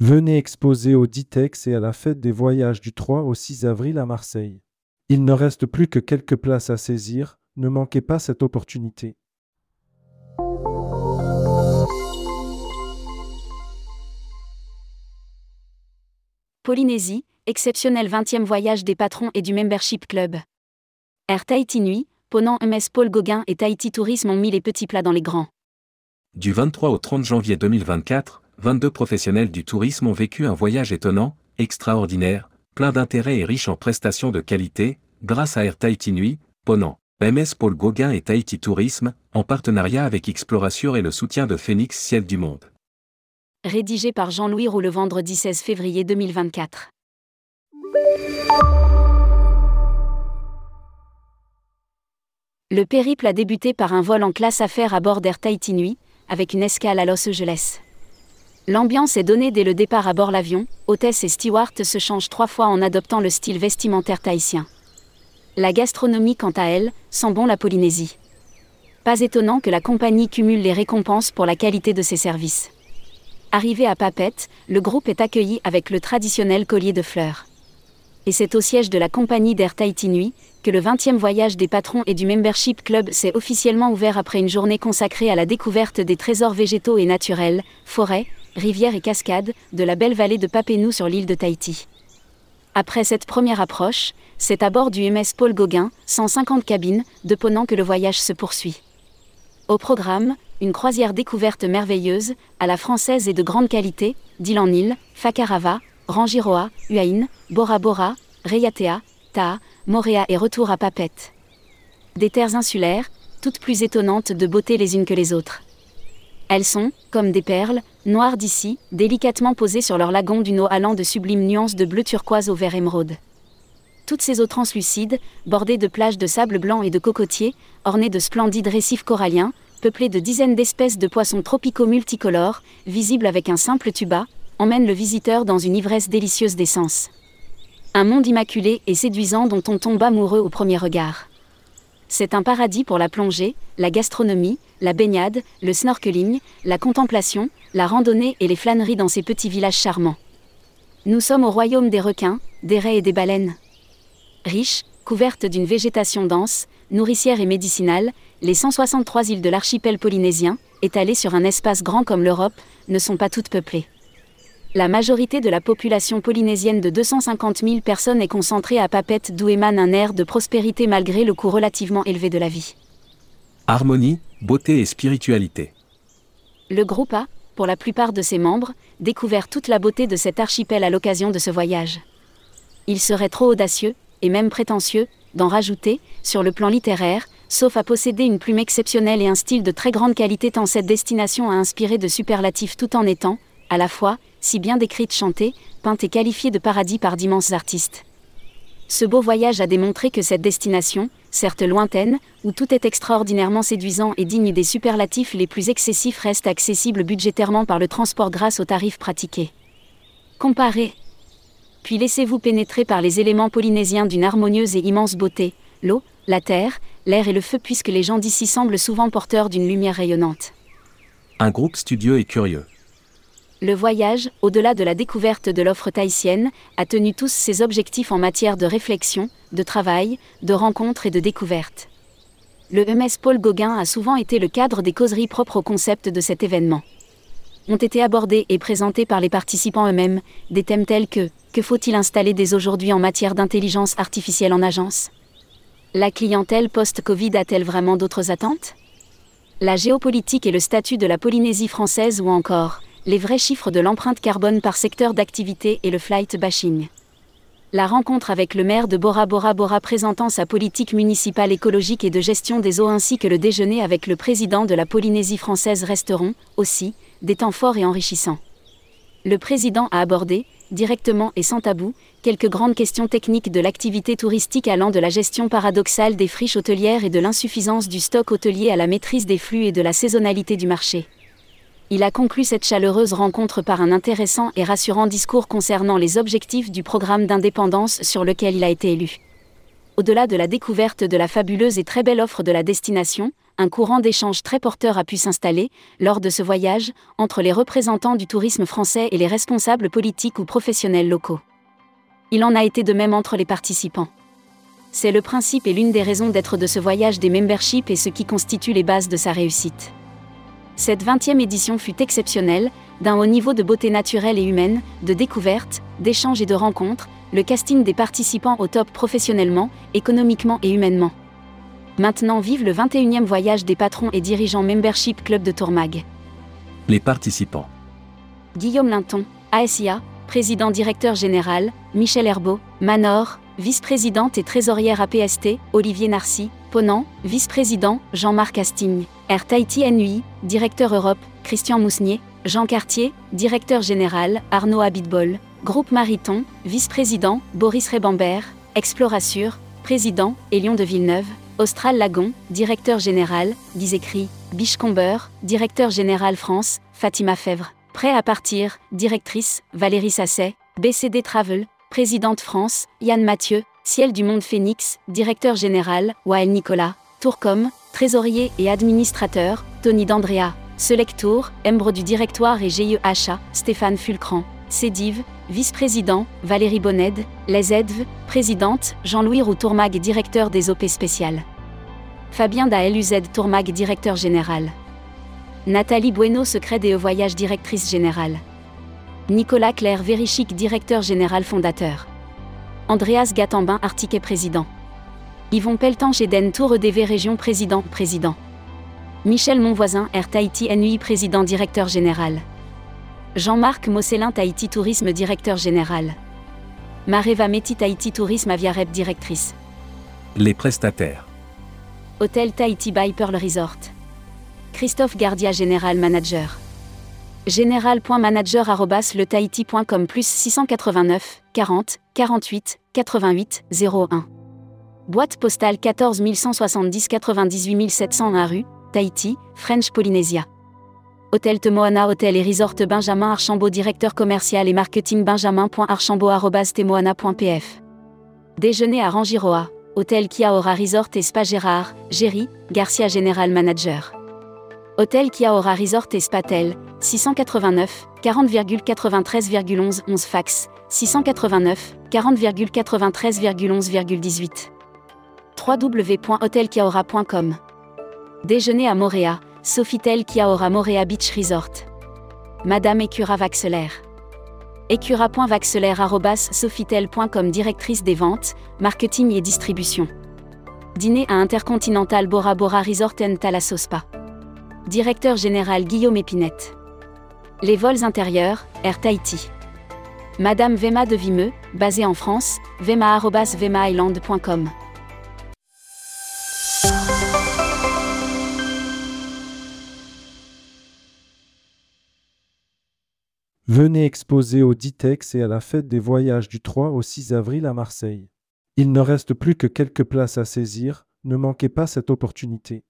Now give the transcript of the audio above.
Venez exposer au Ditex et à la fête des voyages du 3 au 6 avril à Marseille. Il ne reste plus que quelques places à saisir, ne manquez pas cette opportunité. Polynésie, exceptionnel 20e voyage des patrons et du Membership Club. Air Tahiti Nuit, Ponant MS Paul Gauguin et Tahiti Tourisme ont mis les petits plats dans les grands. Du 23 au 30 janvier 2024, 22 professionnels du tourisme ont vécu un voyage étonnant, extraordinaire, plein d'intérêt et riche en prestations de qualité, grâce à Air Tahiti Nuit, Ponant, MS Paul Gauguin et Tahiti Tourisme, en partenariat avec Exploration et le soutien de Phoenix Ciel du Monde. Rédigé par Jean-Louis Roux le vendredi 16 février 2024. Le périple a débuté par un vol en classe affaires à bord d'Air Tahiti Nuit, avec une escale à Los Angeles. L'ambiance est donnée dès le départ à bord l'avion, hôtesse et steward se changent trois fois en adoptant le style vestimentaire tahitien. La gastronomie, quant à elle, sent bon la Polynésie. Pas étonnant que la compagnie cumule les récompenses pour la qualité de ses services. Arrivé à Papette, le groupe est accueilli avec le traditionnel collier de fleurs. Et c'est au siège de la compagnie d'Air Tahiti Nuit que le 20e voyage des patrons et du Membership Club s'est officiellement ouvert après une journée consacrée à la découverte des trésors végétaux et naturels, forêts, rivières et cascades, de la belle vallée de Papenou sur l'île de Tahiti. Après cette première approche, c'est à bord du MS Paul Gauguin, 150 cabines, de Ponant que le voyage se poursuit. Au programme, une croisière découverte merveilleuse, à la française et de grande qualité, d'île en île, Fakarava, Rangiroa, Uain, Bora Bora, Reyatea, Ta, Moréa et retour à Papette. Des terres insulaires, toutes plus étonnantes de beauté les unes que les autres. Elles sont, comme des perles, noires d'ici, délicatement posées sur leur lagon d'une eau allant de sublimes nuances de bleu turquoise au vert émeraude. Toutes ces eaux translucides, bordées de plages de sable blanc et de cocotiers, ornées de splendides récifs coralliens, peuplées de dizaines d'espèces de poissons tropicaux multicolores, visibles avec un simple tuba, emmènent le visiteur dans une ivresse délicieuse d'essence. Un monde immaculé et séduisant dont on tombe amoureux au premier regard. C'est un paradis pour la plongée, la gastronomie, la baignade, le snorkeling, la contemplation, la randonnée et les flâneries dans ces petits villages charmants. Nous sommes au royaume des requins, des raies et des baleines. Riches, couvertes d'une végétation dense, nourricière et médicinale, les 163 îles de l'archipel polynésien, étalées sur un espace grand comme l'Europe, ne sont pas toutes peuplées. La majorité de la population polynésienne de 250 000 personnes est concentrée à Papette d'où émane un air de prospérité malgré le coût relativement élevé de la vie. Harmonie, beauté et spiritualité. Le groupe a, pour la plupart de ses membres, découvert toute la beauté de cet archipel à l'occasion de ce voyage. Il serait trop audacieux, et même prétentieux, d'en rajouter, sur le plan littéraire, sauf à posséder une plume exceptionnelle et un style de très grande qualité tant cette destination a inspiré de superlatifs tout en étant, à la fois, si bien décrite chantée, peinte et qualifiée de paradis par d'immenses artistes. Ce beau voyage a démontré que cette destination, certes lointaine, où tout est extraordinairement séduisant et digne des superlatifs les plus excessifs, reste accessible budgétairement par le transport grâce aux tarifs pratiqués. Comparez. Puis laissez-vous pénétrer par les éléments polynésiens d'une harmonieuse et immense beauté, l'eau, la terre, l'air et le feu puisque les gens d'ici semblent souvent porteurs d'une lumière rayonnante. Un groupe studieux et curieux. Le voyage, au-delà de la découverte de l'offre tahitienne, a tenu tous ses objectifs en matière de réflexion, de travail, de rencontre et de découverte. Le MS Paul Gauguin a souvent été le cadre des causeries propres au concept de cet événement. Ont été abordés et présentés par les participants eux-mêmes des thèmes tels que Que faut-il installer dès aujourd'hui en matière d'intelligence artificielle en agence? La clientèle post-Covid a-t-elle vraiment d'autres attentes? La géopolitique et le statut de la Polynésie française ou encore les vrais chiffres de l'empreinte carbone par secteur d'activité et le flight bashing. La rencontre avec le maire de Bora Bora Bora présentant sa politique municipale écologique et de gestion des eaux ainsi que le déjeuner avec le président de la Polynésie française resteront, aussi, des temps forts et enrichissants. Le président a abordé, directement et sans tabou, quelques grandes questions techniques de l'activité touristique allant de la gestion paradoxale des friches hôtelières et de l'insuffisance du stock hôtelier à la maîtrise des flux et de la saisonnalité du marché. Il a conclu cette chaleureuse rencontre par un intéressant et rassurant discours concernant les objectifs du programme d'indépendance sur lequel il a été élu. au-delà de la découverte de la fabuleuse et très belle offre de la destination, un courant d'échange très porteur a pu s'installer, lors de ce voyage, entre les représentants du tourisme français et les responsables politiques ou professionnels locaux. Il en a été de même entre les participants. C'est le principe et l'une des raisons d'être de ce voyage des memberships et ce qui constitue les bases de sa réussite. Cette 20e édition fut exceptionnelle, d'un haut niveau de beauté naturelle et humaine, de découverte, d'échanges et de rencontres, le casting des participants au top professionnellement, économiquement et humainement. Maintenant vive le 21e voyage des patrons et dirigeants Membership Club de Tourmag. Les participants. Guillaume Linton, ASIA, président directeur général, Michel Herbeau, Manor, vice-présidente et trésorière APST, Olivier Narcy, Ponant, vice-président, Jean-Marc Astigne, Air Tahiti NUI, directeur Europe, Christian Mousnier, Jean Cartier, directeur général, Arnaud Abitbol, Groupe Mariton, vice-président, Boris Rebambert, Explorassure, président, Élion de Villeneuve, Austral Lagon, directeur général, Écrit, Bichecomber, directeur général France, Fatima Fèvre, Prêt à partir, directrice, Valérie Sasset, BCD Travel, présidente France, Yann Mathieu, Ciel du Monde Phoenix, directeur général, Wael Nicolas, Tourcom, trésorier et administrateur, Tony D'Andrea, Selectour, Embre du directoire et GIE Achat, Stéphane Fulcran, Cédive, vice-président, Valérie Bonned, Les Edv, présidente, Jean-Louis Roux Tourmag directeur des OP spéciales. Fabien Daeluz Tourmag directeur général. Nathalie Bueno secret des voyages directrice générale. Nicolas Claire Verichic directeur général fondateur. Andreas Gatambin artiquet président. Yvon Peltan Eden Tour EDV Région président président. Michel Monvoisin Air Tahiti NUI président directeur général. Jean-Marc Mosselin Tahiti Tourisme directeur général. Mareva Métis Tahiti Tourisme Aviarep directrice. Les prestataires. Hôtel Tahiti by Pearl Resort. Christophe Gardia Général Manager général.manager.letahiti.com plus 689 40 48 88 01. Boîte postale 14 170 98 701 rue, Tahiti, French Polynesia. Hôtel Temoana Hôtel et Resort Benjamin Archambault Directeur commercial et marketing benjamin.archambault.temoana.pf Déjeuner à Rangiroa, Hôtel Kiaora Resort et Spa Gérard, Géry, Garcia Général Manager. Hôtel Kiaora Resort et Spatel, 689, 40,93,11 11 fax, 689, 40,93,11,18. www.hotelkiaora.com Déjeuner à Moréa, Sofitel Kiaora Moréa Beach Resort. Madame Écura Vaxelaire. Écura.vaxelaire.sofitel.com Directrice des ventes, marketing et distribution. Dîner à Intercontinental Bora Bora Resort en Talasospa. Directeur général Guillaume Épinette. Les vols intérieurs, Air Tahiti. Madame Vema de Vimeux, basée en France, vema.vemaisland.com. Venez exposer au Ditex et à la fête des voyages du 3 au 6 avril à Marseille. Il ne reste plus que quelques places à saisir, ne manquez pas cette opportunité.